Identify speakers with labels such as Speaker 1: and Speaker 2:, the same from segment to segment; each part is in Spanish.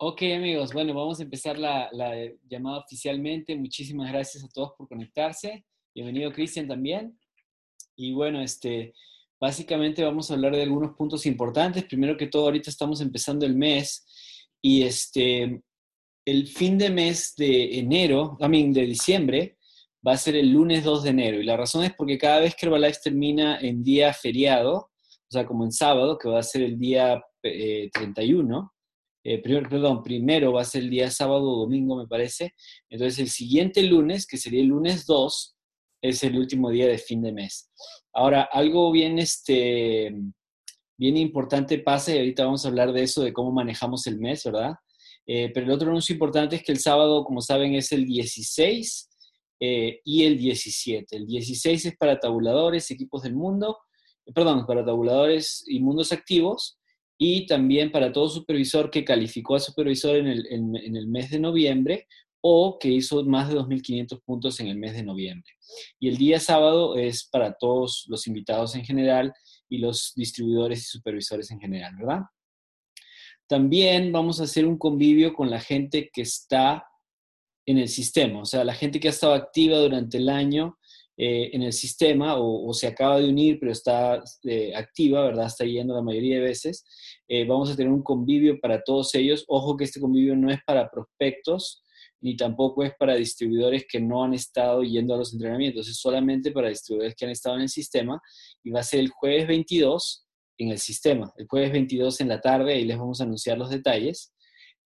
Speaker 1: Ok amigos, bueno, vamos a empezar la, la, llamada oficialmente. Muchísimas gracias a todos por conectarse. Bienvenido Cristian también. Y bueno, este, básicamente vamos a hablar de algunos puntos importantes. Primero que todo, ahorita estamos empezando el mes y este, el fin de mes de enero, I mean, de diciembre, va a ser el lunes 2 de enero. Y la razón es porque cada vez que Herbalife termina en día feriado, o sea, como en sábado, que va a ser el día eh, 31, eh, primero, perdón, primero va a ser el día sábado o domingo, me parece. Entonces, el siguiente lunes, que sería el lunes 2, es el último día de fin de mes. Ahora, algo bien, este, bien importante pasa, y ahorita vamos a hablar de eso, de cómo manejamos el mes, ¿verdad? Eh, pero el otro anuncio importante es que el sábado, como saben, es el 16 eh, y el 17. El 16 es para tabuladores, equipos del mundo, perdón, para tabuladores y mundos activos, y también para todo supervisor que calificó a supervisor en el, en, el mes de noviembre o que hizo más de 2.500 puntos en el mes de noviembre. Y el día sábado es para todos los invitados en general y los distribuidores y supervisores en general, ¿verdad? También vamos a hacer un convivio con la gente que está en el sistema, o sea, la gente que ha estado activa durante el año eh, en el sistema o, se acaba de unir pero está eh, activa, ¿verdad? Está yendo la mayoría de veces. Eh, vamos a tener un convivio para todos ellos. Ojo que este convivio no es para prospectos ni tampoco es para distribuidores que no han estado yendo a los entrenamientos, es solamente para distribuidores que han estado en el sistema y va a ser el jueves 22 en el sistema, el jueves 22 en la tarde y les vamos a anunciar los detalles.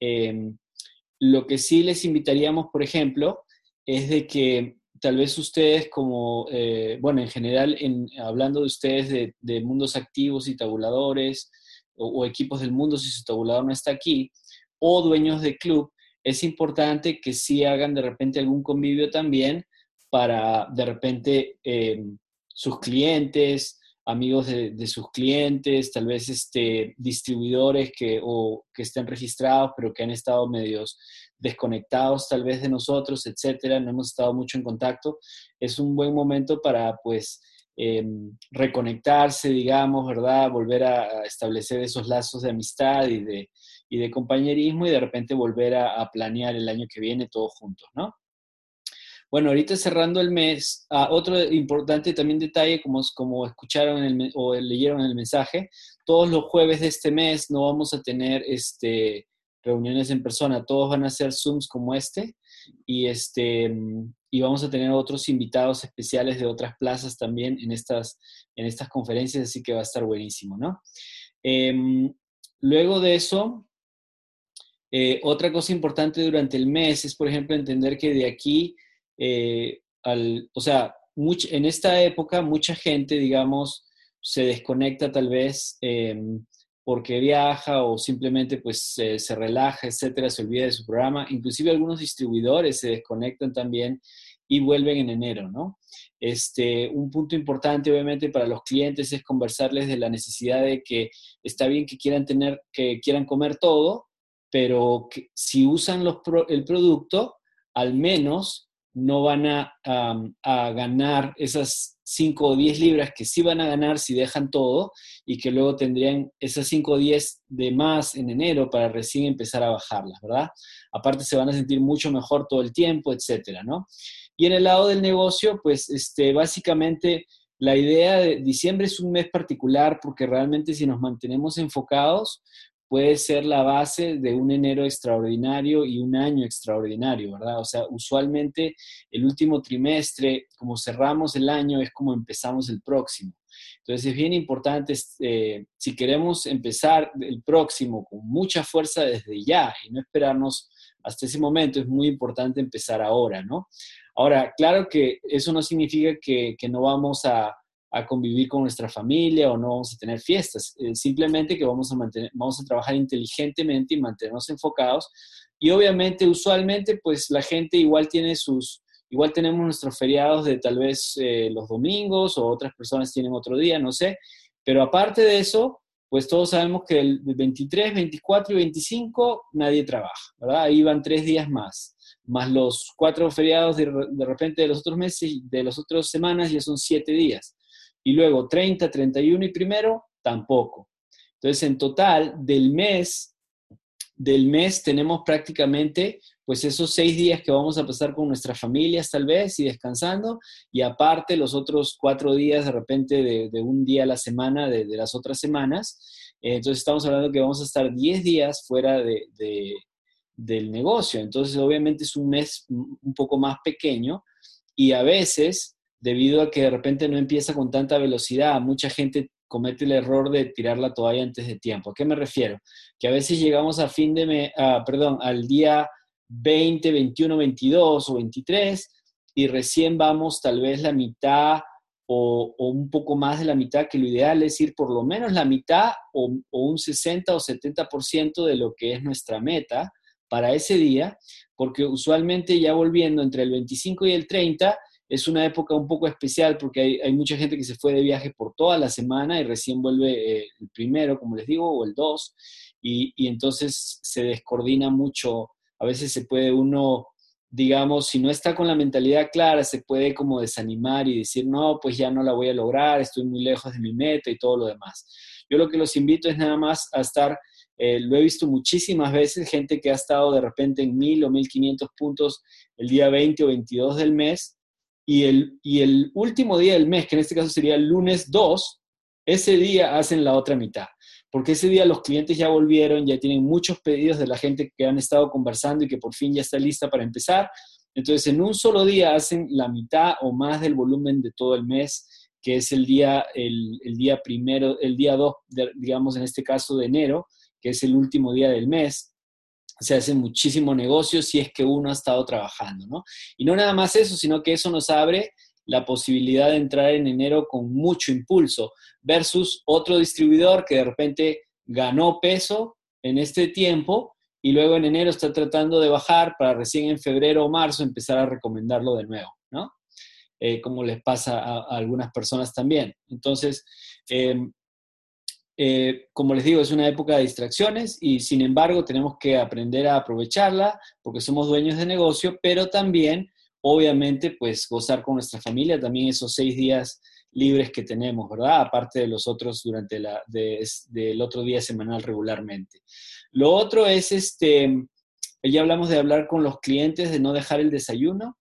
Speaker 1: Em, lo que sí les invitaríamos, por ejemplo, es de que tal vez ustedes como, eh, bueno, en general, en, hablando de ustedes de, mundos activos y tabuladores o, equipos del mundo si su tabulador no está aquí, o dueños de club, es importante que sí hagan de repente algún convivio también para de repente eh, sus clientes, amigos de, sus clientes, tal vez este, distribuidores que, o, que estén registrados pero que han estado medios desconectados tal vez de nosotros, etcétera, no hemos estado mucho en contacto, es un buen momento para pues em, reconectarse, digamos, ¿verdad? Volver a, establecer esos lazos de amistad y de, y de compañerismo y de repente volver a, planear el año que viene todos juntos, ¿no? Bueno, ahorita cerrando el mes, ah, otro importante también detalle, como, como escucharon el, o leyeron el mensaje, todos los jueves de este mes no vamos a tener este, reuniones en persona, todos van a ser Zooms como este y, este, y vamos a tener otros invitados especiales de otras plazas también en estas, en estas conferencias, así que va a estar buenísimo, ¿no? Em, luego de eso, eh, otra cosa importante durante el mes es, por ejemplo, entender que de aquí, eh, al, o sea, en esta época mucha gente, digamos, se desconecta tal vez em, porque viaja o simplemente pues se relaja, etcétera, se olvida de su programa. Inclusive algunos distribuidores se desconectan también y vuelven en enero, ¿no? Este, un punto importante obviamente para los clientes es conversarles de la necesidad de que está bien que quieran tener, que quieran comer todo, pero si usan el producto, al menos no van a, a ganar esas 5 o 10 libras que sí van a ganar si dejan todo y que luego tendrían esas 5 o 10 de más en enero para recién empezar a bajarlas, ¿verdad? Aparte se van a sentir mucho mejor todo el tiempo, etcétera, ¿no? Y en el lado del negocio, pues este, básicamente la idea de diciembre es un mes particular porque realmente si nos mantenemos enfocados, puede ser la base de un enero extraordinario y un año extraordinario, ¿verdad? O sea, usualmente el último trimestre, como cerramos el año, es como empezamos el próximo. Entonces es bien importante, eh, si queremos empezar el próximo con mucha fuerza desde ya y no esperarnos hasta ese momento, es muy importante empezar ahora, ¿no? Ahora, claro que eso no significa que no vamos a a convivir con nuestra familia o no vamos a tener fiestas, eh, simplemente que vamos a, mantener, vamos a trabajar inteligentemente y mantenernos enfocados. Y obviamente, usualmente, pues la gente igual tiene sus, igual tenemos nuestros feriados de tal vez eh, los domingos o otras personas tienen otro día, no sé, pero aparte de eso, pues todos sabemos que el 23, 24 y 25 nadie trabaja, ¿verdad? Ahí van tres días más, más los cuatro feriados de, de repente de los otros meses, de las otras semanas ya son siete días. Y luego 30, 31 y primero, tampoco. Entonces, en total, del mes, del mes tenemos prácticamente pues esos seis días que vamos a pasar con nuestras familias tal vez y descansando, y aparte los otros cuatro días de repente de, un día a la semana de, las otras semanas. Entonces estamos hablando que vamos a estar diez días fuera de, del negocio. Entonces obviamente es un mes un poco más pequeño y a veces debido a que de repente no empieza con tanta velocidad, mucha gente comete el error de tirar la toalla antes de tiempo. ¿A qué me refiero? Que a veces llegamos a fin de, perdón, al día 20, 21, 22 o 23 y recién vamos tal vez la mitad o, un poco más de la mitad, que lo ideal es ir por lo menos la mitad o, o un 60 o 70% de lo que es nuestra meta para ese día, porque usualmente ya volviendo entre el 25 y el 30, es una época un poco especial porque hay, mucha gente que se fue de viaje por toda la semana y recién vuelve eh, el primero, como les digo, o el dos, y, entonces se descoordina mucho. A veces se puede uno, digamos, si no está con la mentalidad clara, se puede como desanimar y decir, no, pues ya no la voy a lograr, estoy muy lejos de mi meta y todo lo demás. Yo lo que los invito es nada más a estar, eh, lo he visto muchísimas veces, gente que ha estado de repente en mil o mil quinientos puntos el día 20 o 22 del mes, y el, y el último día del mes, que en este caso sería el lunes 2, ese día hacen la otra mitad, porque ese día los clientes ya volvieron, ya tienen muchos pedidos de la gente que han estado conversando y que por fin ya está lista para empezar. Entonces, en un solo día hacen la mitad o más del volumen de todo el mes, que es el día, el, el día primero, el día 2, digamos en este caso de enero, que es el último día del mes se hace muchísimo negocio si es que uno ha estado trabajando, ¿no? Y no nada más eso, sino que eso nos abre la posibilidad de entrar en enero con mucho impulso versus otro distribuidor que de repente ganó peso en este tiempo y luego en enero está tratando de bajar para recién en febrero o marzo empezar a recomendarlo de nuevo, ¿no? Eh, como les pasa a, algunas personas también. Entonces, em, eh, como les digo, es una época de distracciones y sin embargo tenemos que aprender a aprovecharla porque somos dueños de negocio, pero también, obviamente, pues gozar con nuestra familia, también esos seis días libres que tenemos, ¿verdad? Aparte de los otros durante la, del otro día semanal regularmente. Lo otro es, este, ya hablamos de hablar con los clientes, de no dejar el desayuno.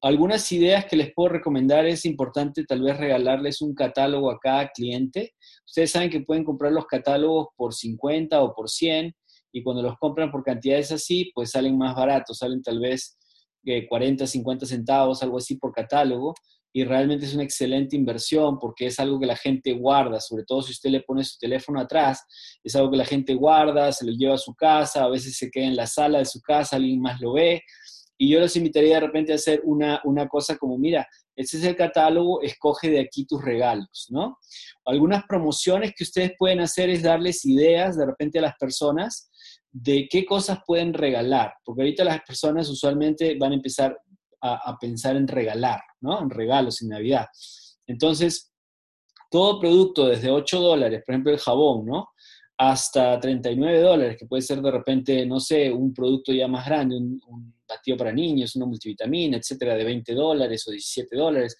Speaker 1: Algunas ideas que les puedo recomendar es importante tal vez regalarles un catálogo a cada cliente. Ustedes saben que pueden comprar los catálogos por 50 o por 100 y cuando los compran por cantidades así, pues salen más baratos, salen tal vez 40, eh, 50 centavos, algo así por catálogo y realmente es una excelente inversión porque es algo que la gente guarda, sobre todo si usted le pone su teléfono atrás, es algo que la gente guarda, se lo lleva a su casa, a veces se queda en la sala de su casa, alguien más lo ve y yo los invitaría de repente a hacer una, cosa como, mira, este es el catálogo, escoge de aquí tus regalos, ¿no? Algunas promociones que ustedes pueden hacer es darles ideas de repente a las personas de qué cosas pueden regalar, porque ahorita las personas usualmente van a empezar a, a pensar en regalar, ¿no? En regalos en Navidad. Entonces, todo producto desde 8 dólares, por ejemplo el jabón, ¿no? hasta 39 dólares, que puede ser de repente, no sé, un producto ya más grande, un, batido para niños, una multivitamina, etcétera, de 20 dólares o 17 dólares.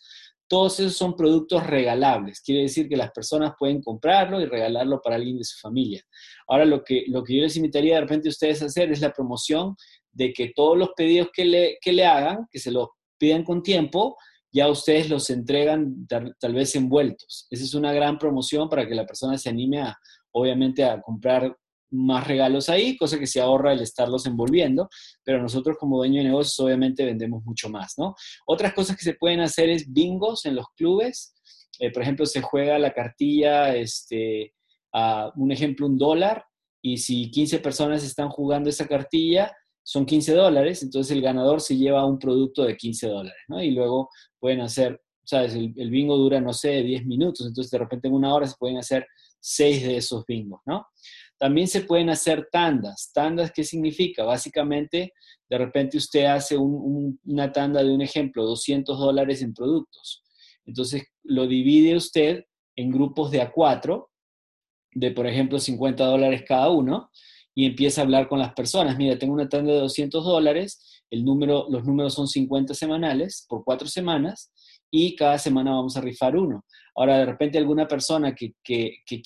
Speaker 1: Todos esos son productos regalables. Quiere decir que las personas pueden comprarlo y regalarlo para alguien de su familia. Ahora, lo que, lo que yo les invitaría de repente a ustedes a hacer es la promoción de que todos los pedidos que le, que le hagan, que se los pidan con tiempo, ya ustedes los entregan tal, tal vez envueltos. Esa es una gran promoción para que la persona se anime a, obviamente a comprar más regalos ahí, cosa que se ahorra el estarlos envolviendo, pero nosotros como dueño de negocios obviamente vendemos mucho más, ¿no? Otras cosas que se pueden hacer es bingos en los clubes, eh, por ejemplo, se juega la cartilla, este, a un ejemplo, un dólar, y si 15 personas están jugando esa cartilla, son 15 dólares, entonces el ganador se lleva un producto de 15 dólares, ¿no? Y luego pueden hacer ¿sabes? El, bingo dura, no sé, 10 minutos, entonces de repente en una hora se pueden hacer 6 de esos bingos, ¿no? También se pueden hacer tandas. ¿Tandas qué significa? Básicamente, de repente usted hace una tanda de un ejemplo, 200 dólares en productos. Entonces, lo divide usted en grupos de a cuatro, de por ejemplo 50 dólares cada uno, y empieza a hablar con las personas. Mira, tengo una tanda de 200 dólares, el número, los números son 50 semanales por cuatro semanas, y cada semana vamos a rifar uno. Ahora, de repente alguna persona que,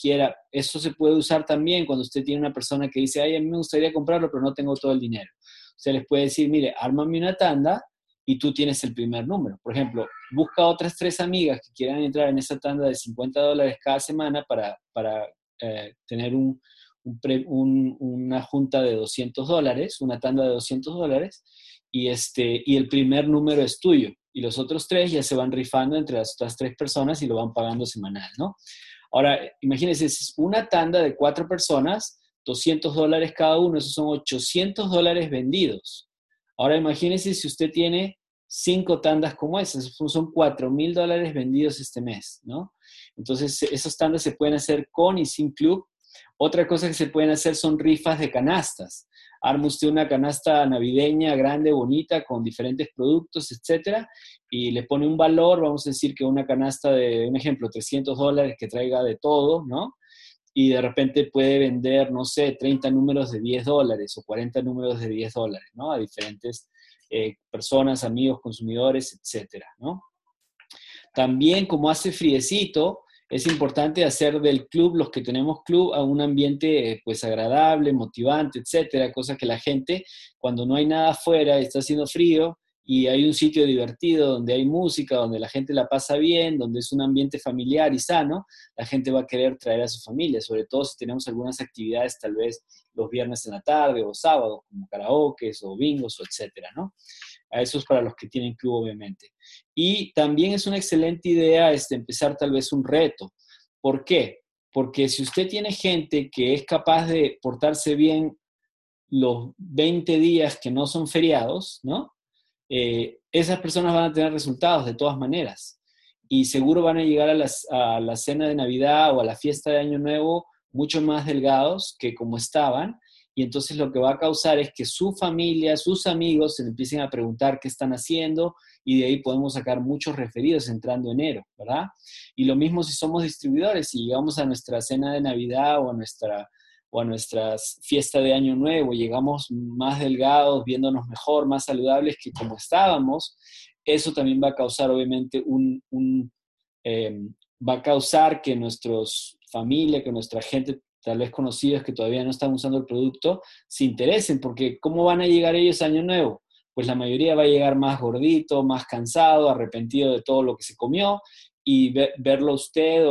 Speaker 1: quiera, eso se puede usar también cuando usted tiene una persona que dice, ay, a mí me gustaría comprarlo, pero no tengo todo el dinero. Usted les puede decir, mire, ármame una tanda y tú tienes el primer número. Por ejemplo, busca otras tres amigas que quieran entrar en esa tanda de 50 dólares cada semana para, para eh, tener un, una junta de 200 dólares, una tanda de 200 dólares, y, este, y el primer número es tuyo y los otros tres ya se van rifando entre las otras tres personas y lo van pagando semanal, ¿no? Ahora, imagínense, es una tanda de cuatro personas, 200 dólares cada uno, esos son 800 dólares vendidos. Ahora imagínense si usted tiene cinco tandas como esas, son 4 mil dólares vendidos este mes, ¿no? Entonces, esas tandas se pueden hacer con y sin club. Otra cosa que se pueden hacer son rifas de canastas arma usted una canasta navideña grande, bonita, con diferentes productos, etcétera, y le pone un valor, vamos a decir que una canasta de, un ejemplo, 300 dólares que traiga de todo, ¿no? Y de repente puede vender, no sé, 30 números de 10 dólares o 40 números de 10 dólares, ¿no? A diferentes eh, personas, amigos, consumidores, etcétera, ¿no? También, como hace friecito, es importante hacer del club, los que tenemos club, a un ambiente eh, pues agradable, motivante, etcétera, cosa que la gente, cuando no hay nada afuera, está haciendo frío y hay un sitio divertido donde hay música, donde la gente la pasa bien, donde es un ambiente familiar y sano, la gente va a querer traer a su familia, sobre todo si tenemos algunas actividades tal vez los viernes en la tarde o sábados, como karaoke o bingos o etcétera, ¿no? A eso es para los que tienen club, obviamente. Y también es una excelente idea este, empezar tal vez un reto. ¿Por qué? Porque si usted tiene gente que es capaz de portarse bien los 20 días que no son feriados, ¿no? Eh, esas personas van a tener resultados de todas maneras. Y seguro van a llegar a, a la cena de Navidad o a la fiesta de Año Nuevo mucho más delgados que como estaban y entonces lo que va a causar es que su familia, sus amigos se empiecen a preguntar qué están haciendo y de ahí podemos sacar muchos referidos entrando enero, ¿verdad? Y lo mismo si somos distribuidores, si llegamos a nuestra cena de Navidad o a nuestra o a fiesta de Año Nuevo, llegamos más delgados, viéndonos mejor, más saludables que como estábamos, eso también va a causar obviamente un, eh, va a causar que nuestros familia, que nuestra gente tal vez conocidos que todavía no están usando el producto, se interesen, porque ¿cómo van a llegar ellos Año Nuevo? Pues la mayoría va a llegar más gordito, más cansado, arrepentido de todo lo que se comió, y verlo usted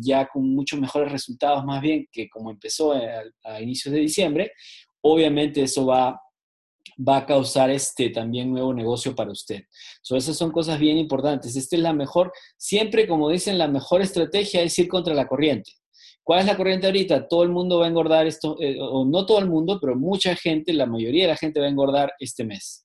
Speaker 1: ya con muchos mejores resultados, más bien que como empezó a, inicios de diciembre, obviamente eso va, va a causar este también nuevo negocio para usted. So, esas son cosas bien importantes. Esta es la mejor, siempre como dicen, la mejor estrategia es ir contra la corriente. ¿Cuál es la corriente ahorita? Todo el mundo va a engordar esto, eh, o no todo el mundo, pero mucha gente, la mayoría de la gente va a engordar este mes.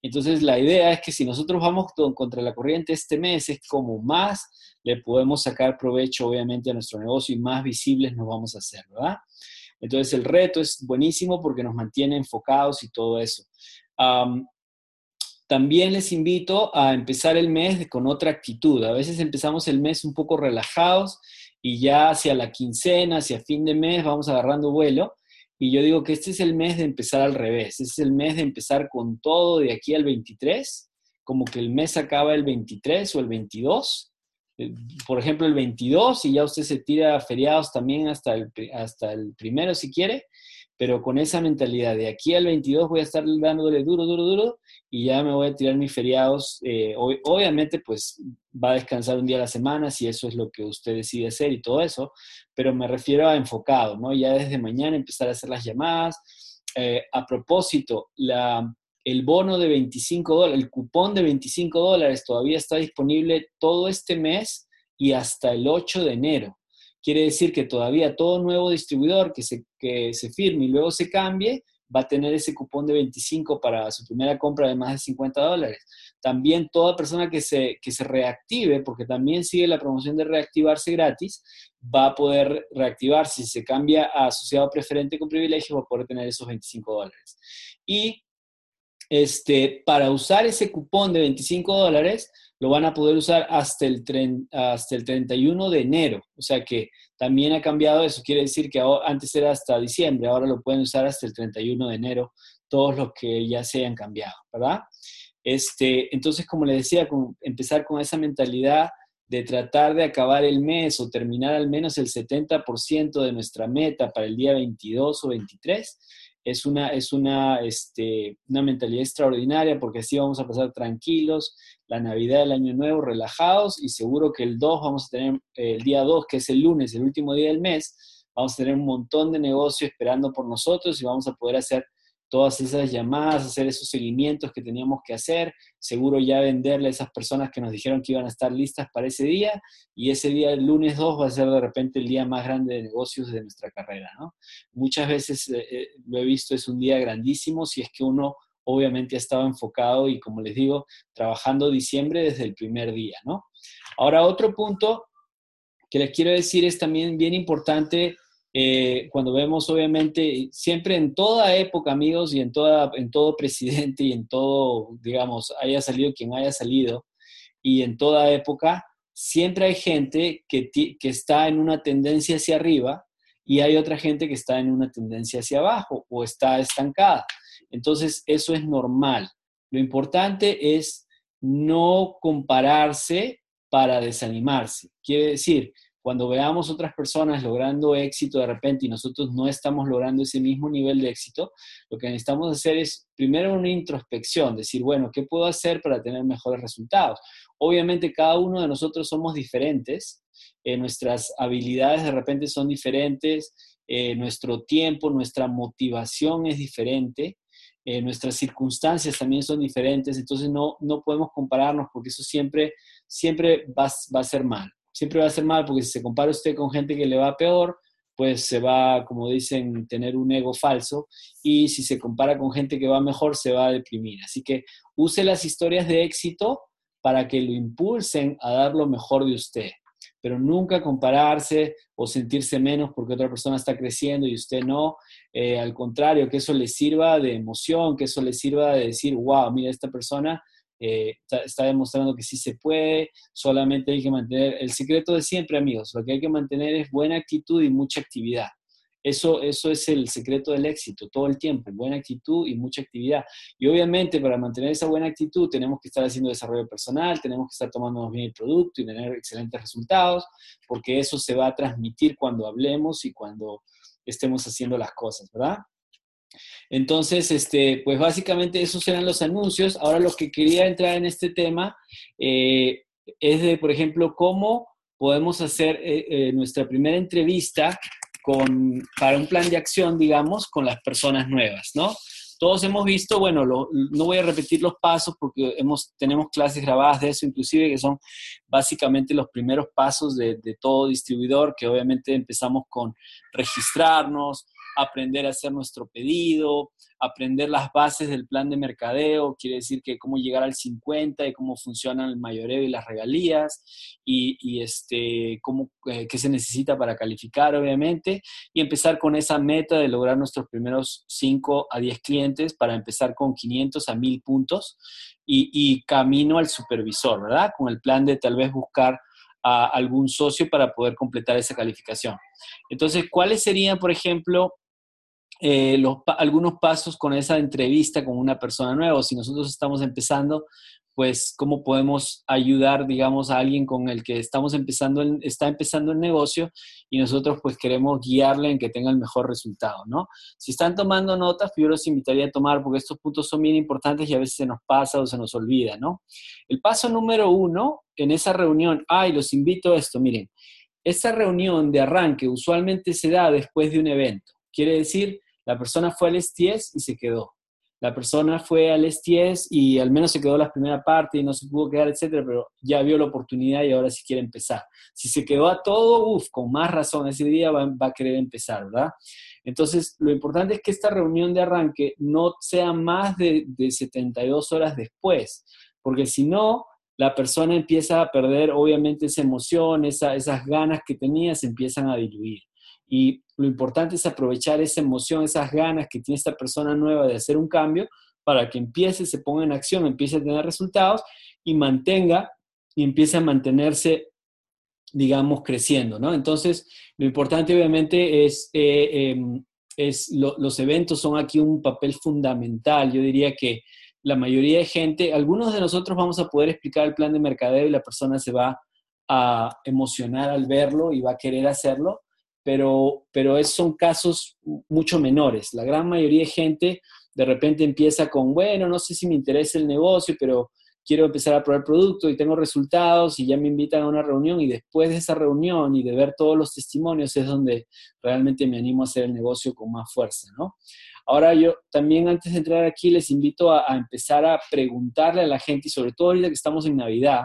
Speaker 1: Entonces, la idea es que si nosotros vamos contra la corriente este mes, es como más le podemos sacar provecho, obviamente, a nuestro negocio y más visibles nos vamos a hacer, ¿verdad? Entonces, el reto es buenísimo porque nos mantiene enfocados y todo eso. también les invito a empezar el mes con otra actitud. A veces empezamos el mes un poco relajados y ya hacia la quincena, hacia fin de mes, vamos agarrando vuelo. Y yo digo que este es el mes de empezar al revés, este es el mes de empezar con todo de aquí al 23, como que el mes acaba el 23 o el 22, eh, por ejemplo el 22 y ya usted se tira feriados también hasta el, hasta el primero si quiere, pero con esa mentalidad de aquí al 22 voy a estar dándole duro, duro, duro y ya me voy a tirar mis feriados. Eh, obviamente, pues va a descansar un día a la semana si eso es lo que usted decide hacer y todo eso, pero me refiero a enfocado, ¿no? Ya desde mañana empezar a hacer las llamadas. Eh, a propósito, el bono de 25 dólares, el cupón de 25 dólares todavía está disponible todo este mes y hasta el 8 de enero. Quiere decir que todavía todo nuevo distribuidor que se, que se firme y luego se cambie, va a tener ese cupón de 25 para su primera compra de más de 50 dólares. También toda persona que se, que se reactive, porque también sigue la promoción de reactivarse gratis, va a poder reactivarse. Si se cambia a asociado preferente con privilegio, va a poder tener esos 25 dólares. Y este, para usar ese cupón de 25 dólares, lo van a poder usar hasta el, hasta el 31 de enero. O sea que también ha cambiado eso. Quiere decir que antes era hasta diciembre, ahora lo pueden usar hasta el 31 de enero, todos los que ya se hayan cambiado, ¿verdad? Este, entonces, como les decía, empezar con esa mentalidad de tratar de acabar el mes o terminar al menos el 70% de nuestra meta para el día 22 o 23 es una, es una, este, una mentalidad extraordinaria porque así vamos a pasar tranquilos la Navidad, el Año Nuevo, relajados y seguro que el 2 vamos a tener, el día 2, que es el lunes, el último día del mes, vamos a tener un montón de negocio esperando por nosotros y vamos a poder hacer todas esas llamadas, hacer esos seguimientos que teníamos que hacer, seguro ya venderle a esas personas que nos dijeron que iban a estar listas para ese día y ese día, el lunes 2, va a ser de repente el día más grande de negocios de nuestra carrera, ¿no? Muchas veces eh, eh, lo he visto, es un día grandísimo si es que uno obviamente ha estado enfocado y como les digo, trabajando diciembre desde el primer día, ¿no? Ahora, otro punto que les quiero decir es también bien importante eh, cuando vemos, obviamente, siempre en toda época, amigos, y en, toda, en todo presidente y en todo, digamos, haya salido quien haya salido, y en toda época, siempre hay gente que, que está en una tendencia hacia arriba y hay otra gente que está en una tendencia hacia abajo o está estancada. Entonces, eso es normal. Lo importante es no compararse para desanimarse. Quiere decir, cuando veamos otras personas logrando éxito de repente y nosotros no estamos logrando ese mismo nivel de éxito, lo que necesitamos hacer es primero una introspección, decir, bueno, ¿qué puedo hacer para tener mejores resultados? Obviamente cada uno de nosotros somos diferentes, eh, nuestras habilidades de repente son diferentes, eh, nuestro tiempo, nuestra motivación es diferente. Eh, nuestras circunstancias también son diferentes, entonces no, no podemos compararnos porque eso siempre, siempre va, va a ser mal siempre va a ser mal porque si se compara usted con gente que le va peor, pues se va, como dicen, tener un ego falso y si se compara con gente que va mejor, se va a deprimir. Así que use las historias de éxito para que lo impulsen a dar lo mejor de usted, pero nunca compararse o sentirse menos porque otra persona está creciendo y usted no. Eh, al contrario, que eso le sirva de emoción, que eso le sirva de decir, wow, mira, esta persona eh, está, demostrando que sí se puede, solamente hay que mantener, el secreto de siempre amigos, lo que hay que mantener es buena actitud y mucha actividad. Eso, eso es el secreto del éxito, todo el tiempo, buena actitud y mucha actividad. Y obviamente para mantener esa buena actitud tenemos que estar haciendo desarrollo personal, tenemos que estar tomándonos bien el producto y tener excelentes resultados, porque eso se va a transmitir cuando hablemos y cuando estemos haciendo las cosas, ¿verdad? Entonces, este, pues básicamente esos eran los anuncios. Ahora lo que quería entrar en este tema eh, es de, por ejemplo, cómo podemos hacer eh, eh, nuestra primera entrevista con, para un plan de acción, digamos, con las personas nuevas, ¿no? Todos hemos visto, bueno, no voy a repetir los pasos porque hemos, tenemos clases grabadas de eso, inclusive, que son básicamente los primeros pasos de, de todo distribuidor, que obviamente empezamos con registrarnos, aprender a hacer nuestro pedido, aprender las bases del plan de mercadeo, quiere decir que cómo llegar al 50 y cómo funcionan el mayoreo y las regalías y, este, cómo, eh, qué se necesita para calificar, obviamente, y empezar con esa meta de lograr nuestros primeros 5 a 10 clientes para empezar con 500 a 1000 puntos y, y camino al supervisor, ¿verdad? Con el plan de tal vez buscar a algún socio para poder completar esa calificación. Entonces, ¿cuáles serían, por ejemplo, eh, los, algunos pasos con esa entrevista con una persona nueva. Si nosotros estamos empezando, pues cómo podemos ayudar, digamos, a alguien con el que estamos empezando, está empezando el negocio y nosotros pues queremos guiarle en que tenga el mejor resultado, ¿no? Si están tomando notas, yo los invitaría a tomar porque estos puntos son bien importantes y a veces se nos pasa o se nos olvida, ¿no? El paso número uno en esa reunión, ay, los invito a esto, miren, esa reunión de arranque usualmente se da después de un evento. Quiere decir, la persona fue al STS y se quedó. la persona fue al STS y al menos se quedó la primera parte y no se pudo quedar, etcétera, pero ya vio la oportunidad y ahora sí quiere empezar. Si se quedó a todo, uff, con más razón ese día va, va, a querer empezar, ¿verdad? Entonces, lo importante es que esta reunión de arranque no sea más de, de 72 horas después, porque si no, la persona empieza a perder, obviamente, esa emoción, esa, esas ganas que tenía, se empiezan a diluir. Y lo importante es aprovechar esa emoción, esas ganas que tiene esta persona nueva de hacer un cambio para que empiece, se ponga en acción, empiece a tener resultados y mantenga y empiece a mantenerse, digamos, creciendo, ¿no? Entonces, lo importante obviamente es, eh, em, es los eventos son aquí un papel fundamental. Yo diría que la mayoría de gente, algunos de nosotros vamos a poder explicar el plan de mercadeo y la persona se va a emocionar al verlo y va a querer hacerlo, pero, pero son casos mucho menores. La gran mayoría de gente de repente empieza con, bueno, no sé si me interesa el negocio, pero quiero empezar a probar producto y tengo resultados y ya me invitan a una reunión y después de esa reunión y de ver todos los testimonios es donde realmente me animo a hacer el negocio con más fuerza, ¿no? Ahora yo también antes de entrar aquí les invito a, a empezar a preguntarle a la gente y sobre todo ahorita que estamos en Navidad,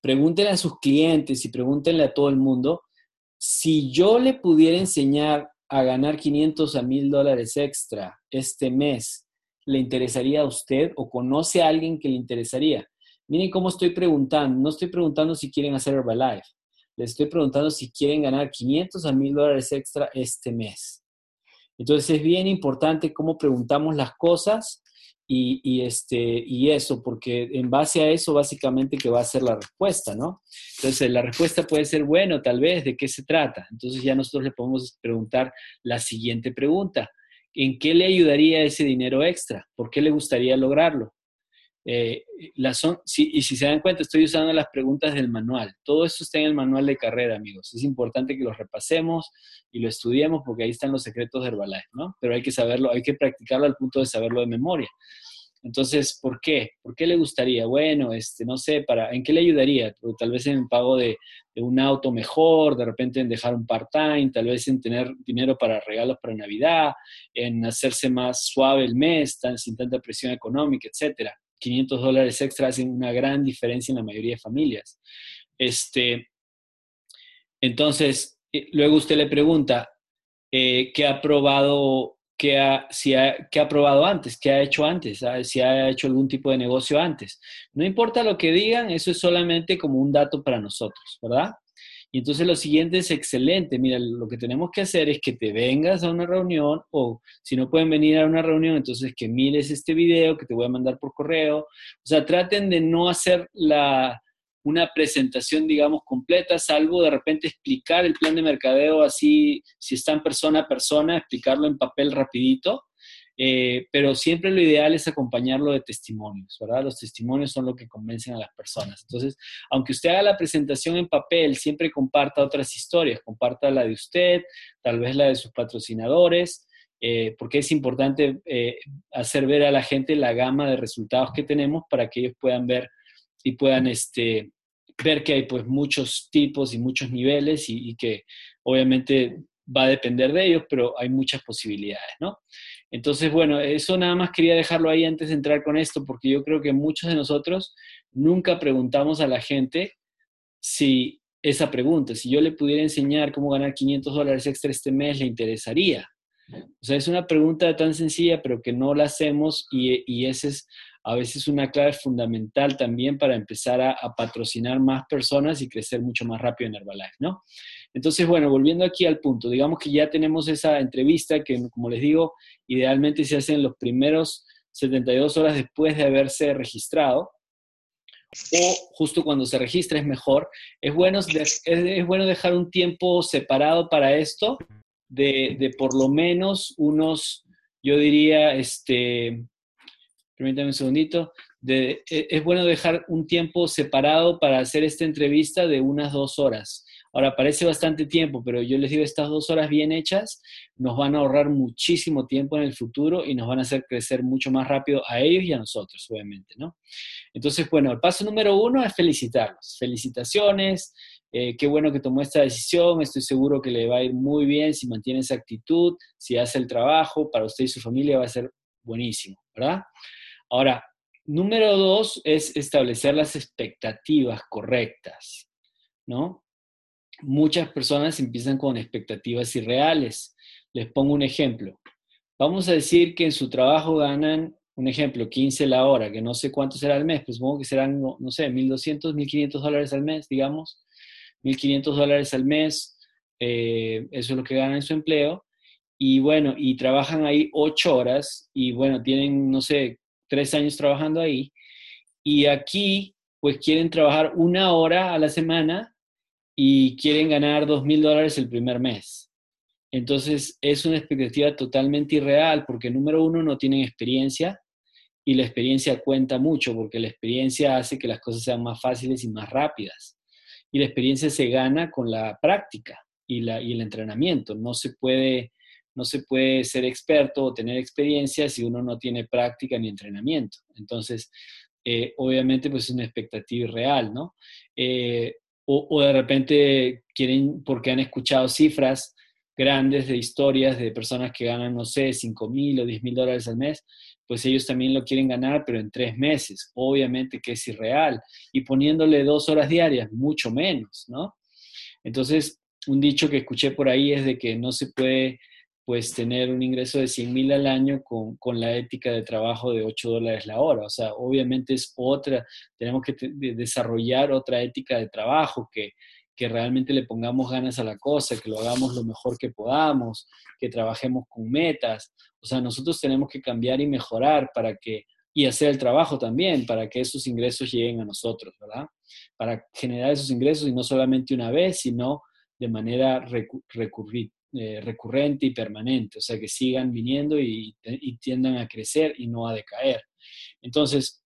Speaker 1: pregúntenle a sus clientes y pregúntenle a todo el mundo si yo le pudiera enseñar a ganar 500 a 1000 dólares extra este mes, ¿le interesaría a usted o conoce a alguien que le interesaría? Miren cómo estoy preguntando. No estoy preguntando si quieren hacer Herbalife. Les estoy preguntando si quieren ganar 500 a 1000 dólares extra este mes. Entonces es bien importante cómo preguntamos las cosas y, este, y eso, porque en base a eso básicamente que va a ser la respuesta, ¿no? Entonces la respuesta puede ser, bueno, tal vez, ¿de qué se trata? Entonces ya nosotros le podemos preguntar la siguiente pregunta. ¿En qué le ayudaría ese dinero extra? ¿Por qué le gustaría lograrlo? Eh, son, y si se dan cuenta, estoy usando las preguntas del manual. Todo eso está en el manual de carrera, amigos. Es importante que lo repasemos y lo estudiemos porque ahí están los secretos de Herbalife, ¿no? Pero hay que saberlo, hay que practicarlo al punto de saberlo de memoria. Entonces, ¿por qué? ¿Por qué le gustaría? Bueno, este, no sé, para, ¿en qué le ayudaría? Tal vez en el pago de, un auto mejor, de repente en dejar un part-time, tal vez en tener dinero para regalos para Navidad, en hacerse más suave el mes, tan, sin tanta presión económica, etcétera. 500 dólares extra hacen una gran diferencia en la mayoría de familias. Este, entonces, eh, luego usted le pregunta, eh, ¿qué ha probado, qué ha, si ha, qué ha probado antes, qué ha hecho antes, si ha hecho algún tipo de negocio antes? No importa lo que digan, eso es solamente como un dato para nosotros, ¿verdad? Y entonces lo siguiente es excelente. Mira, lo que tenemos que hacer es que te vengas a una reunión o si no pueden venir a una reunión, entonces que mires este video que te voy a mandar por correo. O sea, traten de no hacer la, una presentación, digamos, completa, salvo de repente explicar el plan de mercadeo así, si están persona a persona, explicarlo en papel rapidito eh, pero siempre lo ideal es acompañarlo de testimonios, ¿verdad? Los testimonios son lo que convencen a las personas. Entonces, aunque usted haga la presentación en papel, siempre comparta otras historias, comparta la de usted, tal vez la de sus patrocinadores, eh, porque es importante eh, hacer ver a la gente la gama de resultados que tenemos para que ellos puedan ver y puedan este, ver que hay pues muchos tipos y muchos niveles y, y que obviamente va a depender de ellos, pero hay muchas posibilidades, ¿no? Entonces, bueno, eso nada más quería dejarlo ahí antes de entrar con esto, porque yo creo que muchos de nosotros nunca preguntamos a la gente si esa pregunta, si yo le pudiera enseñar cómo ganar 500 dólares extra este mes, le interesaría. O sea, es una pregunta tan sencilla, pero que no la hacemos y, y esa es a veces una clave fundamental también para empezar a, a, patrocinar más personas y crecer mucho más rápido en Herbalife, ¿no? Entonces, bueno, volviendo aquí al punto, digamos que ya tenemos esa entrevista que, como les digo, idealmente se hace en los primeros 72 horas después de haberse registrado, o justo cuando se registra es mejor. Es bueno, es, bueno dejar un tiempo separado para esto, de, por lo menos unos, yo diría, este, permítame un segundito, e, es bueno dejar un tiempo separado para hacer esta entrevista de unas dos horas. Ahora, parece bastante tiempo, pero yo les digo, estas dos horas bien hechas nos van a ahorrar muchísimo tiempo en el futuro y nos van a hacer crecer mucho más rápido a ellos y a nosotros, obviamente, ¿no? Entonces, bueno, el paso número uno es felicitarlos. Felicitaciones, eh, qué bueno que tomó esta decisión, estoy seguro que le va a ir muy bien si mantiene esa actitud, si hace el trabajo, para usted y su familia va a ser buenísimo, ¿verdad? Ahora, número dos es establecer las expectativas correctas, ¿no? Muchas personas empiezan con expectativas irreales. Les pongo un ejemplo. Vamos a decir que en su trabajo ganan, un ejemplo, 15 la hora, que no sé cuánto será al mes, pues supongo que serán, no, sé, 1.200, 1.500 dólares al mes, digamos. 1.500 dólares al mes, eh, eso es lo que ganan en su empleo. Y bueno, y trabajan ahí ocho horas y bueno, tienen, no sé, tres años trabajando ahí. Y aquí, pues quieren trabajar una hora a la semana y quieren ganar dos mil dólares el primer mes. Entonces, es una expectativa totalmente irreal porque, número uno, no tienen experiencia y la experiencia cuenta mucho porque la experiencia hace que las cosas sean más fáciles y más rápidas. Y la experiencia se gana con la práctica y, la, y el entrenamiento. No se puede no se puede ser experto o tener experiencia si uno no tiene práctica ni entrenamiento. Entonces, eh, obviamente, pues es una expectativa irreal, ¿no? Eh, o, de repente quieren, porque han escuchado cifras grandes de historias de personas que ganan, no sé, 5 mil o 10 mil dólares al mes, pues ellos también lo quieren ganar, pero en tres meses. Obviamente que es irreal. Y poniéndole dos horas diarias, mucho menos, ¿no? Entonces, un dicho que escuché por ahí es de que no se puede pues tener un ingreso de 100 mil al año con, la ética de trabajo de 8 dólares la hora. O sea, obviamente es otra, tenemos que desarrollar otra ética de trabajo, que, que realmente le pongamos ganas a la cosa, que lo hagamos lo mejor que podamos, que trabajemos con metas. O sea, nosotros tenemos que cambiar y mejorar para que, y hacer el trabajo también, para que esos ingresos lleguen a nosotros, ¿verdad? Para generar esos ingresos y no solamente una vez, sino de manera recurrente eh, recurrente y permanente, o sea, que sigan viniendo y, tiendan a crecer y no a decaer. Entonces,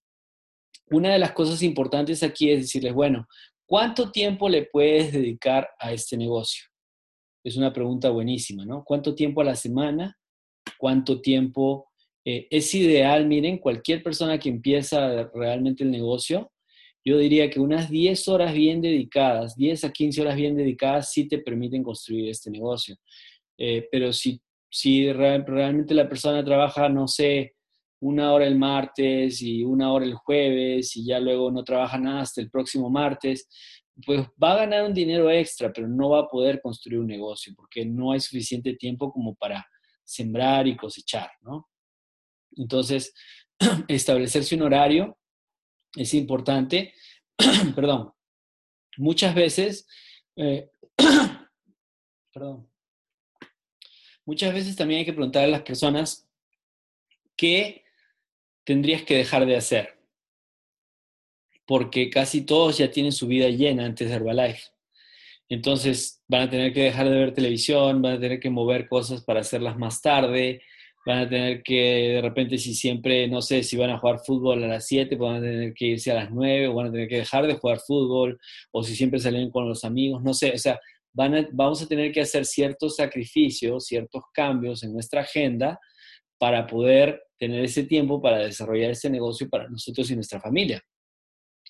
Speaker 1: una de las cosas importantes aquí es decirles, bueno, ¿cuánto tiempo le puedes dedicar a este negocio? Es una pregunta buenísima, ¿no? ¿Cuánto tiempo a la semana? ¿Cuánto tiempo? Eh, es ideal, miren, cualquier persona que empieza realmente el negocio, yo diría que unas 10 horas bien dedicadas, 10 a 15 horas bien dedicadas, sí te permiten construir este negocio. Eh, pero si, si realmente la persona trabaja, no sé, una hora el martes y una hora el jueves y ya luego no trabaja nada hasta el próximo martes, pues va a ganar un dinero extra, pero no va a poder construir un negocio porque no hay suficiente tiempo como para sembrar y cosechar, ¿no? Entonces, establecerse un horario es importante, perdón, muchas veces, eh, perdón, muchas veces también hay que preguntar a las personas qué tendrías que dejar de hacer, porque casi todos ya tienen su vida llena antes de Herbalife. Entonces van a tener que dejar de ver televisión, van a tener que mover cosas para hacerlas más tarde, van a tener que, de repente, si siempre, no sé, si van a jugar fútbol a las 7, pues van a tener que irse a las 9, o van a tener que dejar de jugar fútbol, o si siempre salen con los amigos, no sé, o sea, van vamos a tener que hacer ciertos sacrificios, ciertos cambios en nuestra agenda para poder tener ese tiempo para desarrollar ese negocio para nosotros y nuestra familia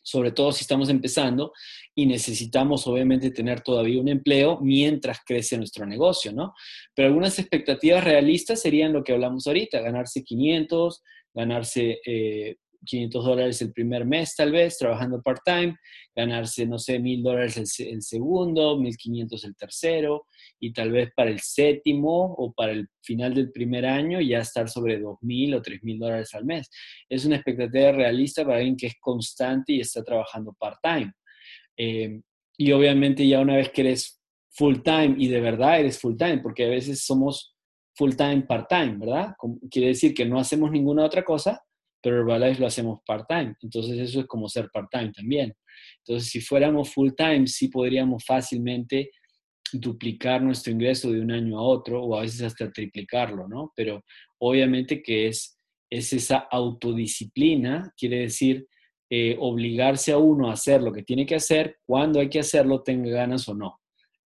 Speaker 1: sobre todo si estamos empezando y necesitamos obviamente tener todavía un empleo mientras crece nuestro negocio, ¿no? Pero algunas expectativas realistas serían lo que hablamos ahorita, ganarse 500, ganarse eh, 500 dólares el primer mes tal vez, trabajando part-time, ganarse, no sé, 1000 dólares el, segundo, 1500 el tercero, y tal vez para el séptimo o para el final del primer año ya estar sobre 2000 o 3000 dólares al mes. Es una expectativa realista para alguien que es constante y está trabajando part-time. Eh, y obviamente ya una vez que eres full-time y de verdad eres full-time, porque a veces somos full-time, part-time, ¿verdad? Quiere decir que no hacemos ninguna otra cosa, pero Herbalife lo hacemos part-time. Entonces eso es como ser part-time también. Entonces si fuéramos full-time, sí podríamos fácilmente duplicar nuestro ingreso de un año a otro o a veces hasta triplicarlo, ¿no? Pero obviamente que es, es esa autodisciplina, quiere decir eh, obligarse a uno a hacer lo que tiene que hacer, cuando hay que hacerlo, tenga ganas o no.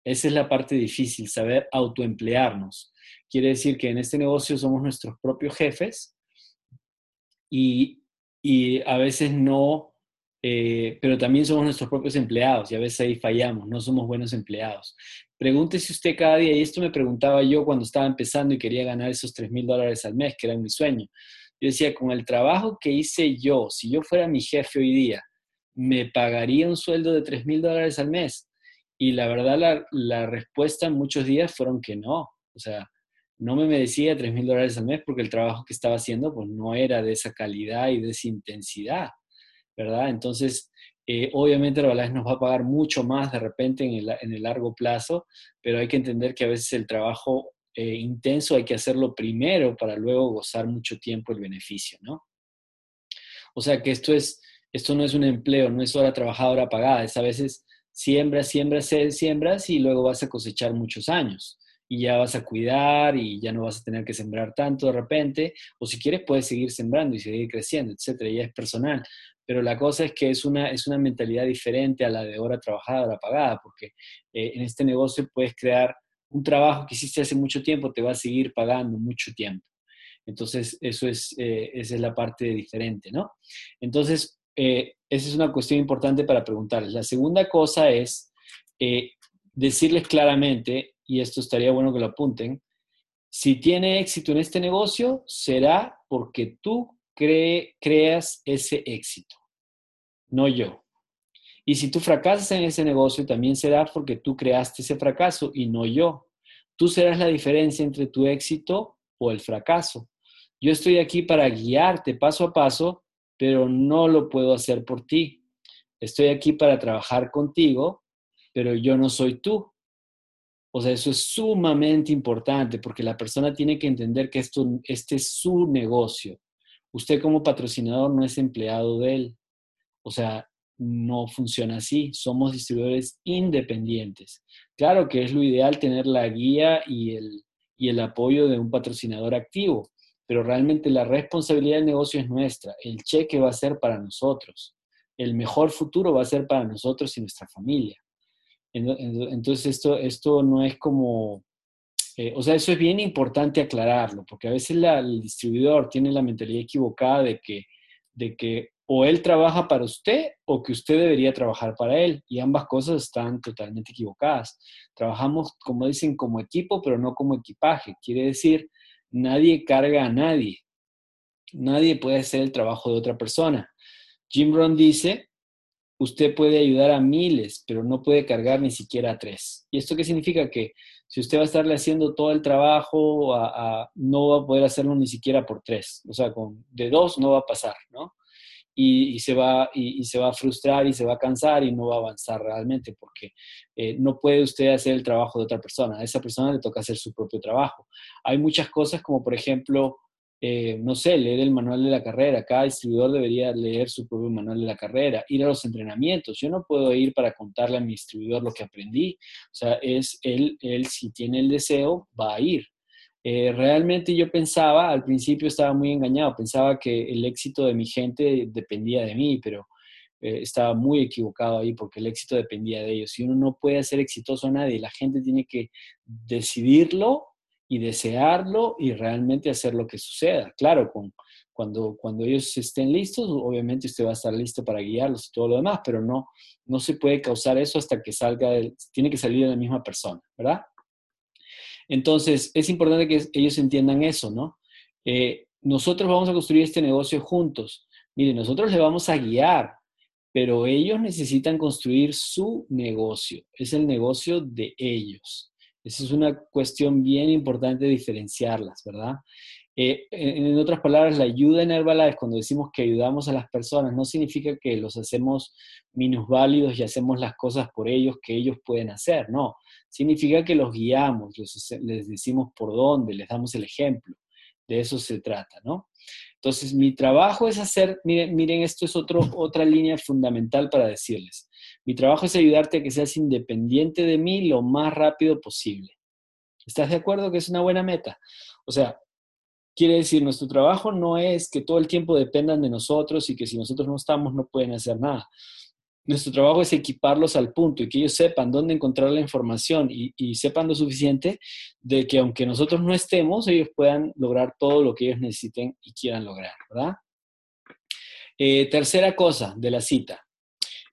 Speaker 1: Esa es la parte difícil, saber autoemplearnos. Quiere decir que en este negocio somos nuestros propios jefes y, a veces no, eh, pero también somos nuestros propios empleados y a veces ahí fallamos, no somos buenos empleados. Pregúntese usted cada día, y esto me preguntaba yo cuando estaba empezando y quería ganar esos 3 mil dólares al mes, que era mi sueño. Yo decía, con el trabajo que hice yo, si yo fuera mi jefe hoy día, ¿me pagaría un sueldo de 3 mil dólares al mes? Y la verdad, la, la respuesta muchos días fueron que no. O sea, no me merecía 3 mil dólares al mes porque el trabajo que estaba haciendo pues no era de esa calidad y de esa intensidad, ¿verdad? Entonces, eh, obviamente verdad nos va a pagar mucho más de repente en el, en el, largo plazo, pero hay que entender que a veces el trabajo eh, intenso hay que hacerlo primero para luego gozar mucho tiempo el beneficio, ¿no? O sea que esto, es, esto no es un empleo, no es hora trabajada, hora pagada, es a veces siembras, siembras, siembras y luego vas a cosechar muchos años y ya vas a cuidar y ya no vas a tener que sembrar tanto de repente, o si quieres puedes seguir sembrando y seguir creciendo, etcétera, ya es personal. Pero la cosa es que es una, es una mentalidad diferente a la de hora trabajada, hora pagada, porque eh, en este negocio puedes crear un trabajo que hiciste hace mucho tiempo, te va a seguir pagando mucho tiempo. Entonces, eso es, eh, esa es la parte diferente, ¿no? Entonces, eh, esa es una cuestión importante para preguntarles. La segunda cosa es decirles claramente y esto estaría bueno que lo apunten, si tiene éxito en este negocio, será porque tú creas ese éxito, no yo. Y si tú fracasas en ese negocio, también será porque tú creaste ese fracaso y no yo. Tú serás la diferencia entre tu éxito o el fracaso. Yo estoy aquí para guiarte paso a paso, pero no lo puedo hacer por ti. Estoy aquí para trabajar contigo, pero yo no soy tú. O sea, eso es sumamente importante porque la persona tiene que entender que esto, este es su negocio. Usted como patrocinador no es empleado de él. O sea, no funciona así. Somos distribuidores independientes. Claro que es lo ideal tener la guía y el, y el apoyo de un patrocinador activo, pero realmente la responsabilidad del negocio es nuestra. El cheque va a ser para nosotros. El mejor futuro va a ser para nosotros y nuestra familia. Entonces, esto, esto no es como, eh, o sea, eso es bien importante aclararlo, porque a veces el distribuidor tiene la mentalidad equivocada de que, de que o él trabaja para usted o que usted debería trabajar para él, y ambas cosas están totalmente equivocadas. Trabajamos, como dicen, como equipo, pero no como equipaje. Quiere decir, nadie carga a nadie. Nadie puede hacer el trabajo de otra persona. Jim Rohn dice, usted puede ayudar a miles, pero no puede cargar ni siquiera a tres. ¿Y esto qué significa? Que si usted va a estarle haciendo todo el trabajo, no va a poder hacerlo ni siquiera por tres. O sea, con, de dos no va a pasar, ¿no? Y, se va, y, se va a frustrar y se va a cansar y no va a avanzar realmente porque eh, no puede usted hacer el trabajo de otra persona. A esa persona le toca hacer su propio trabajo. Hay muchas cosas como, por ejemplo, eh, no sé, leer el manual de la carrera. Cada distribuidor debería leer su propio manual de la carrera, ir a los entrenamientos. Yo no puedo ir para contarle a mi distribuidor lo que aprendí. O sea, es él, él si tiene el deseo, va a ir. Eh, realmente yo pensaba, al principio estaba muy engañado, pensaba que el éxito de mi gente dependía de mí, pero eh, estaba muy equivocado ahí porque el éxito dependía de ellos. Si uno no puede ser exitoso a nadie, la gente tiene que decidirlo y desearlo y realmente hacer lo que suceda. Claro, con, cuando, cuando ellos estén listos, obviamente usted va a estar listo para guiarlos y todo lo demás, pero no, no se puede causar eso hasta que salga, tiene que salir de la misma persona, ¿verdad? Entonces, es importante que ellos entiendan eso, ¿no? Eh, nosotros vamos a construir este negocio juntos. Mire, nosotros le vamos a guiar, pero ellos necesitan construir su negocio. Es el negocio de ellos. Esa es una cuestión bien importante diferenciarlas, ¿verdad? Eh, en, otras palabras, la ayuda en Herbalife, cuando decimos que ayudamos a las personas, no significa que los hacemos minusválidos y hacemos las cosas por ellos que ellos pueden hacer, no. Significa que los guiamos, les decimos por dónde, les damos el ejemplo. De eso se trata, ¿no? Entonces, mi trabajo es hacer, miren, esto es otro, otra línea fundamental para decirles. Mi trabajo es ayudarte a que seas independiente de mí lo más rápido posible. ¿Estás de acuerdo que es una buena meta? O sea, quiere decir, nuestro trabajo no es que todo el tiempo dependan de nosotros y que si nosotros no estamos no pueden hacer nada. Nuestro trabajo es equiparlos al punto y que ellos sepan dónde encontrar la información y, sepan lo suficiente de que aunque nosotros no estemos, ellos puedan lograr todo lo que ellos necesiten y quieran lograr, ¿verdad? Eh, tercera cosa de la cita.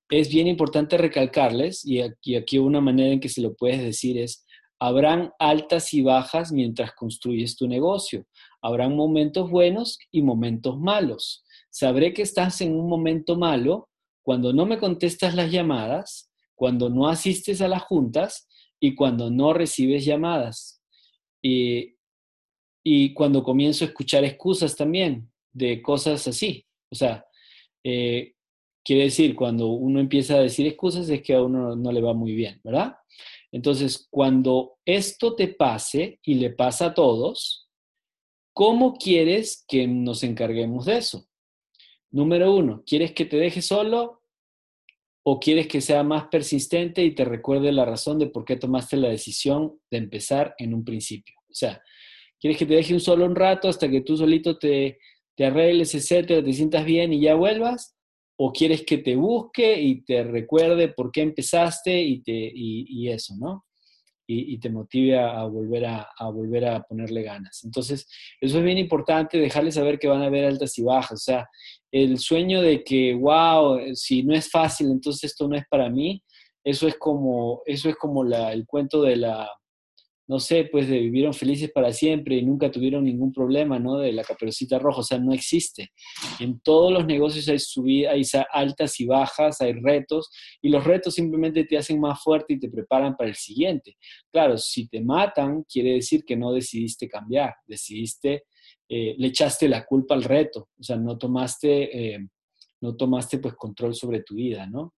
Speaker 1: Es bien importante recalcarles, y aquí, aquí una manera en que se lo puedes decir es, habrán altas y bajas mientras construyes tu negocio. Habrán momentos buenos y momentos malos. Sabré que estás en un momento malo cuando no me contestas las llamadas, cuando no asistes a las juntas y cuando no recibes llamadas. Y, y cuando comienzo a escuchar excusas también de cosas así. O sea, eh, quiere decir, cuando uno empieza a decir excusas es que a uno no le va muy bien, ¿verdad? Entonces, cuando esto te pase y le pasa a todos, ¿cómo quieres que nos encarguemos de eso? Número uno, ¿quieres que te deje solo o quieres que sea más persistente y te recuerde la razón de por qué tomaste la decisión de empezar en un principio? O sea, ¿quieres que te deje un solo un rato hasta que tú solito te, te arregles, etcétera, te sientas bien y ya vuelvas? ¿O quieres que te busque y te recuerde por qué empezaste y, te, y, eso, ¿no? Y, te motive a, volver a, a, volver a ponerle ganas. Entonces, eso es bien importante, dejarles saber que van a haber altas y bajas. O sea, el sueño de que, wow, si no es fácil, entonces esto no es para mí, eso es como, eso es como la, el cuento de la, no sé, pues de vivieron felices para siempre y nunca tuvieron ningún problema, ¿no? De la caperucita roja, o sea, no existe. En todos los negocios hay subidas, hay altas y bajas, hay retos, y los retos simplemente te hacen más fuerte y te preparan para el siguiente. Claro, si te matan, quiere decir que no decidiste cambiar, decidiste, eh, le echaste la culpa al reto, o sea, no tomaste, eh, no tomaste pues control sobre tu vida, ¿no?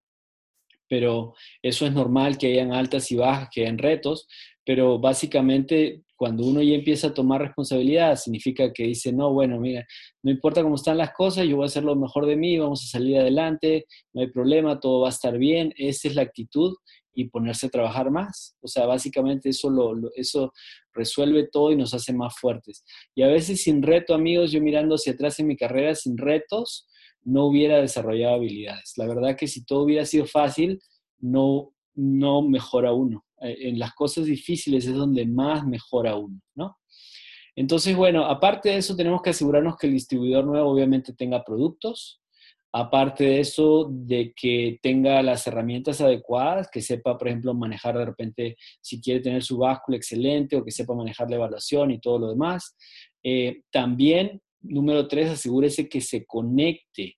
Speaker 1: pero eso es normal que hayan altas y bajas, que hayan retos, pero básicamente cuando uno ya empieza a tomar responsabilidad, significa que dice, no, bueno, mira, no importa cómo están las cosas, yo voy a hacer lo mejor de mí, vamos a salir adelante, no hay problema, todo va a estar bien, esa es la actitud y ponerse a trabajar más. O sea, básicamente eso, lo, eso resuelve todo y nos hace más fuertes. Y a veces sin reto, amigos, yo mirando hacia atrás en mi carrera, sin retos, no hubiera desarrollado habilidades. La verdad que si todo hubiera sido fácil, no, no mejora uno. Eh, en las cosas difíciles es donde más mejora uno, ¿no? Entonces, bueno, aparte de eso, tenemos que asegurarnos que el distribuidor nuevo obviamente tenga productos, aparte de eso, de que tenga las herramientas adecuadas, que sepa, por ejemplo, manejar de repente, si quiere tener su báscula excelente o que sepa manejar la evaluación y todo lo demás. Eh, también, número tres, asegúrese que se conecte.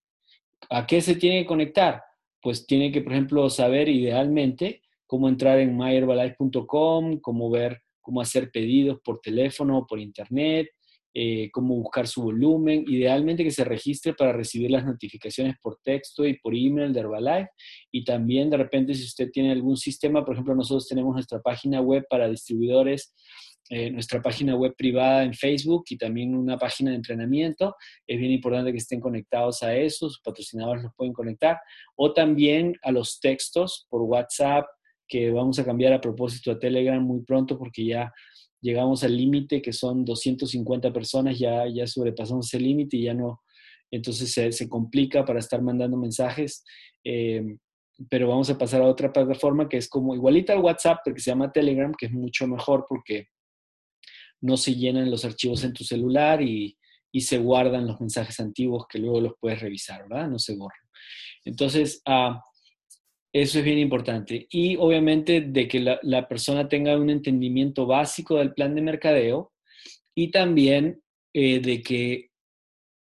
Speaker 1: ¿A qué se tiene que conectar? Pues tiene que, por ejemplo, saber idealmente cómo entrar en myherbalife.com, cómo ver cómo hacer pedidos por teléfono o por internet, eh, cómo buscar su volumen, idealmente que se registre para recibir las notificaciones por texto y por email de Herbalife. Y también de repente si usted tiene algún sistema, por ejemplo nosotros tenemos nuestra página web para distribuidores, eh, nuestra página web privada en Facebook y también una página de entrenamiento, es bien importante que estén conectados a eso, patrocinadores los pueden conectar. O también a los textos por WhatsApp, que vamos a cambiar a propósito a Telegram muy pronto porque ya llegamos al límite que son 250 personas, ya, ya sobrepasamos ese límite y ya no, entonces se, complica para estar mandando mensajes, eh, pero vamos a pasar a otra plataforma que es como igualita al WhatsApp, pero que se llama Telegram, que es mucho mejor porque no se llenan los archivos en tu celular y, se guardan los mensajes antiguos que luego los puedes revisar, ¿verdad? No se borran. Entonces, ah, eso es bien importante. Y obviamente de que la, persona tenga un entendimiento básico del plan de mercadeo y también eh, de, que,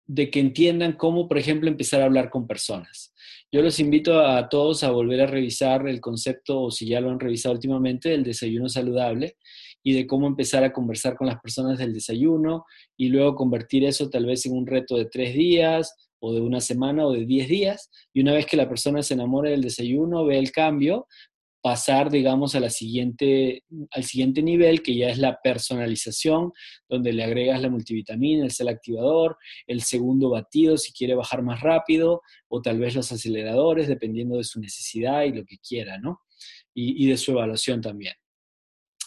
Speaker 1: de que entiendan cómo, por ejemplo, empezar a hablar con personas. Yo los invito a todos a volver a revisar el concepto, o si ya lo han revisado últimamente, del desayuno saludable y de cómo empezar a conversar con las personas del desayuno y luego convertir eso tal vez en un reto de tres días o de una semana o de 10 días, y una vez que la persona se enamore del desayuno, ve el cambio, pasar, digamos, a la siguiente, al siguiente nivel, que ya es la personalización, donde le agregas la multivitamina, el cel activador, el segundo batido si quiere bajar más rápido, o tal vez los aceleradores, dependiendo de su necesidad y lo que quiera, ¿no? Y, y de su evaluación también.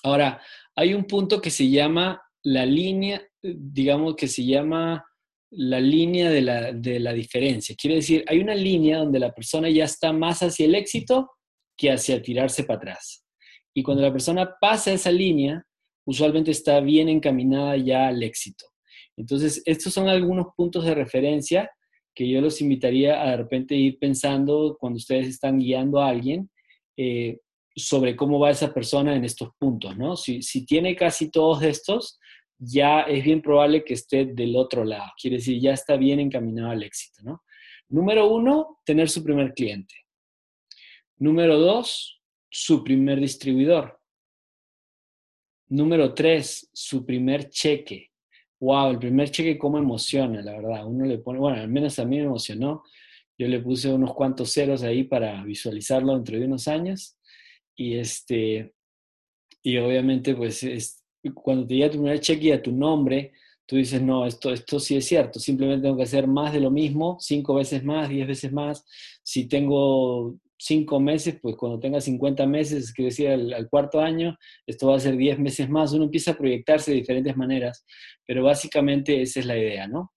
Speaker 1: Ahora, hay un punto que se llama la línea, digamos, que se llama la línea de la, diferencia. Quiere decir, hay una línea donde la persona ya está más hacia el éxito que hacia tirarse para atrás. Y cuando la persona pasa esa línea, usualmente está bien encaminada ya al éxito. Entonces, estos son algunos puntos de referencia que yo los invitaría a de repente ir pensando cuando ustedes están guiando a alguien eh, sobre cómo va esa persona en estos puntos, ¿no? Si, si tiene casi todos estos, ya es bien probable que esté del otro lado. Quiere decir, ya está bien encaminado al éxito, ¿no? Número uno, tener su primer cliente. Número dos, su primer distribuidor. Número tres, su primer cheque. Wow, el primer cheque cómo emociona, la verdad. Uno le pone, bueno, al menos a mí me emocionó. Yo le puse unos cuantos ceros ahí para visualizarlo dentro de unos años. Y este, y obviamente, pues, es, cuando te llega tu primer cheque y a tu nombre, tú dices, no, esto, esto sí es cierto, simplemente tengo que hacer más de lo mismo, cinco veces más, diez veces más. Si tengo cinco meses, pues cuando tenga 50 meses, quiero decir, al, cuarto año, esto va a ser 10 meses más. Uno empieza a proyectarse de diferentes maneras, pero básicamente esa es la idea, ¿no?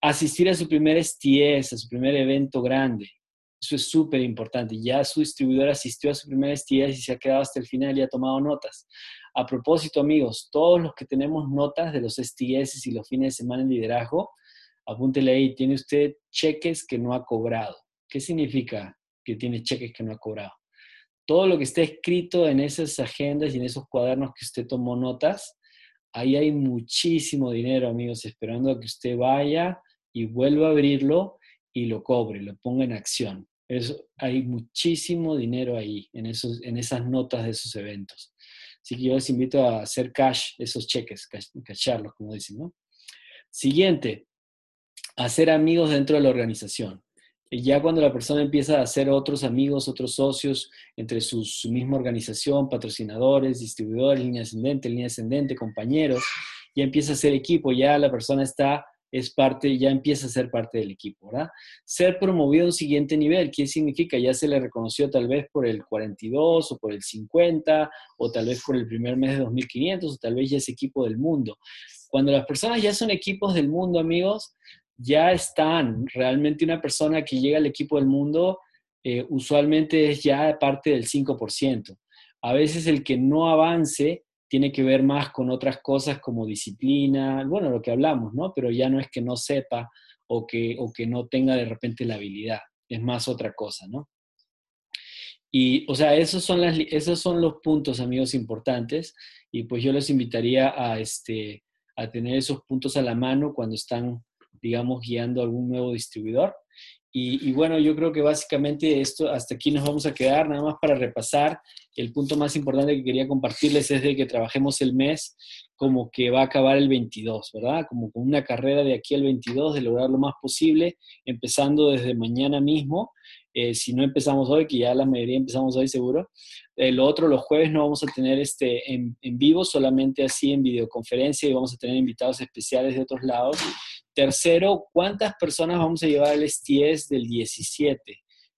Speaker 1: Asistir a su primer STS, a su primer evento grande. Eso es súper importante. Ya su distribuidor asistió a su primer STS y se ha quedado hasta el final y ha tomado notas. A propósito, amigos, todos los que tenemos notas de los STS y los fines de semana en liderazgo, apúntele ahí, tiene usted cheques que no ha cobrado. ¿Qué significa? que tiene cheques que no ha cobrado. Todo lo que está escrito en esas agendas y en esos cuadernos que usted tomó notas, ahí hay muchísimo dinero, amigos, esperando a que usted vaya y vuelva a abrirlo y lo cobre, lo ponga en acción. Eso, hay muchísimo dinero ahí, en, esos, en esas notas de esos eventos. Así que yo les invito a hacer cash esos cheques, cacharlos, como dicen, ¿no? Siguiente, hacer amigos dentro de la organización ya cuando la persona empieza a hacer otros amigos, otros socios entre su, misma organización, patrocinadores, distribuidores, línea ascendente, línea ascendente, compañeros, ya empieza a ser equipo, ya la persona está, es parte, ya empieza a ser parte del equipo, ¿verdad? Ser promovido a un siguiente nivel, ¿qué significa? Ya se le reconoció tal vez por el 42 o por el 50 o tal vez por el primer mes de 2500 o tal vez ya es equipo del mundo. Cuando las personas ya son equipos del mundo, amigos, ya están. Realmente una persona que llega al equipo del mundo eh, usualmente es ya parte del 5%. A veces el que no avance tiene que ver más con otras cosas como disciplina, bueno, lo que hablamos, ¿no? Pero ya no es que no sepa o que, o que no tenga de repente la habilidad, es más otra cosa, ¿no? Y, o sea, esos son, esos son los puntos, amigos, importantes. Y pues yo les invitaría a, este, a tener esos puntos a la mano cuando están digamos, guiando algún nuevo distribuidor. Y, bueno, yo creo que básicamente esto, hasta aquí nos vamos a quedar, nada más para repasar. El punto más importante que quería compartirles es de que trabajemos el mes como que va a acabar el 22, ¿verdad? Como con una carrera de aquí al 22, de lograr lo más posible, empezando desde mañana mismo. Eh, si no empezamos hoy, que ya la mayoría empezamos hoy seguro. El otro, los jueves no vamos a tener este en, en vivo, solamente así en videoconferencia y vamos a tener invitados especiales de otros lados. Tercero, ¿cuántas personas vamos a llevar al STS del 17?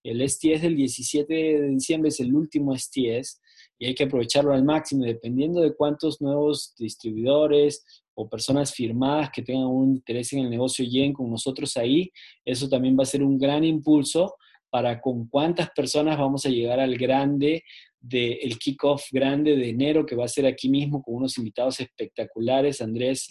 Speaker 1: El STS del 17 de diciembre es el último STS y hay que aprovecharlo al máximo, dependiendo de cuántos nuevos distribuidores o personas firmadas que tengan un interés en el negocio lleguen con nosotros ahí. Eso también va a ser un gran impulso para con cuántas personas vamos a llegar al grande del kickoff grande de enero que va a ser aquí mismo con unos invitados espectaculares, Andrés.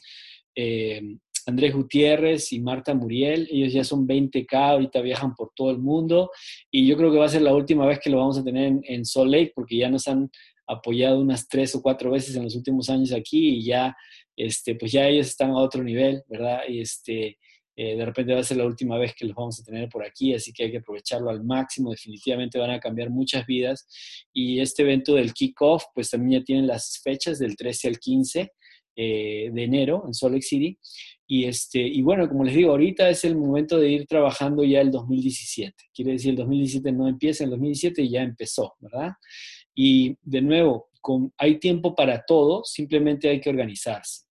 Speaker 1: Eh, Andrés Gutiérrez y Marta Muriel. Ellos ya son 20K, ahorita viajan por todo el mundo y yo creo que va a ser la última vez que lo vamos a tener en, en Salt Lake porque ya nos han apoyado unas tres o cuatro veces en los últimos años aquí y ya, este, pues ya ellos están a otro nivel, ¿verdad? Y este, eh, de repente va a ser la última vez que los vamos a tener por aquí, así que hay que aprovecharlo al máximo. Definitivamente van a cambiar muchas vidas. Y este evento del kickoff, pues también ya tienen las fechas del 13 al 15 eh, de enero en Salt Lake City. Y, este, y bueno, como les digo, ahorita es el momento de ir trabajando ya el 2017. Quiere decir, el 2017 no empieza, el 2017 ya empezó, ¿verdad? Y de nuevo, hay tiempo para todo, simplemente hay que organizarse.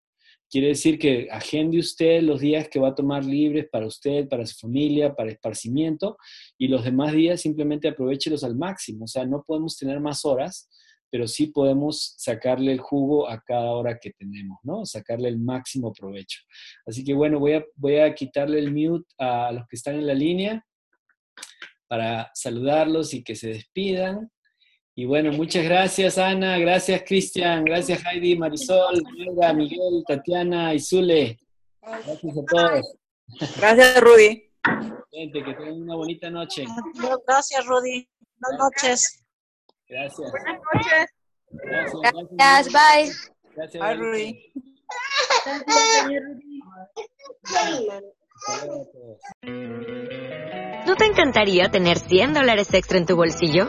Speaker 1: Quiere decir que agende usted los días que va a tomar libres para usted, para su familia, para esparcimiento, y los demás días simplemente aprovechelos al máximo. O sea, no podemos tener más horas, pero sí podemos sacarle el jugo a cada hora que tenemos, ¿no? Sacarle el máximo provecho. Así que bueno, voy a, voy a quitarle el mute a los que están en la línea para saludarlos y que se despidan. Y bueno, muchas gracias Ana, gracias Cristian, gracias Heidi, Marisol, Miguel, Tatiana y Zule. Gracias a todos.
Speaker 2: Gracias Rudy.
Speaker 1: Gente, que tengan una bonita noche.
Speaker 2: Gracias Rudy. Buenas noches.
Speaker 1: Gracias.
Speaker 2: Buenas noches.
Speaker 1: Gracias.
Speaker 3: Gracias, bye.
Speaker 1: Gracias.
Speaker 2: Bye, Rudy.
Speaker 3: ¿No te encantaría tener 100 dólares extra en tu bolsillo?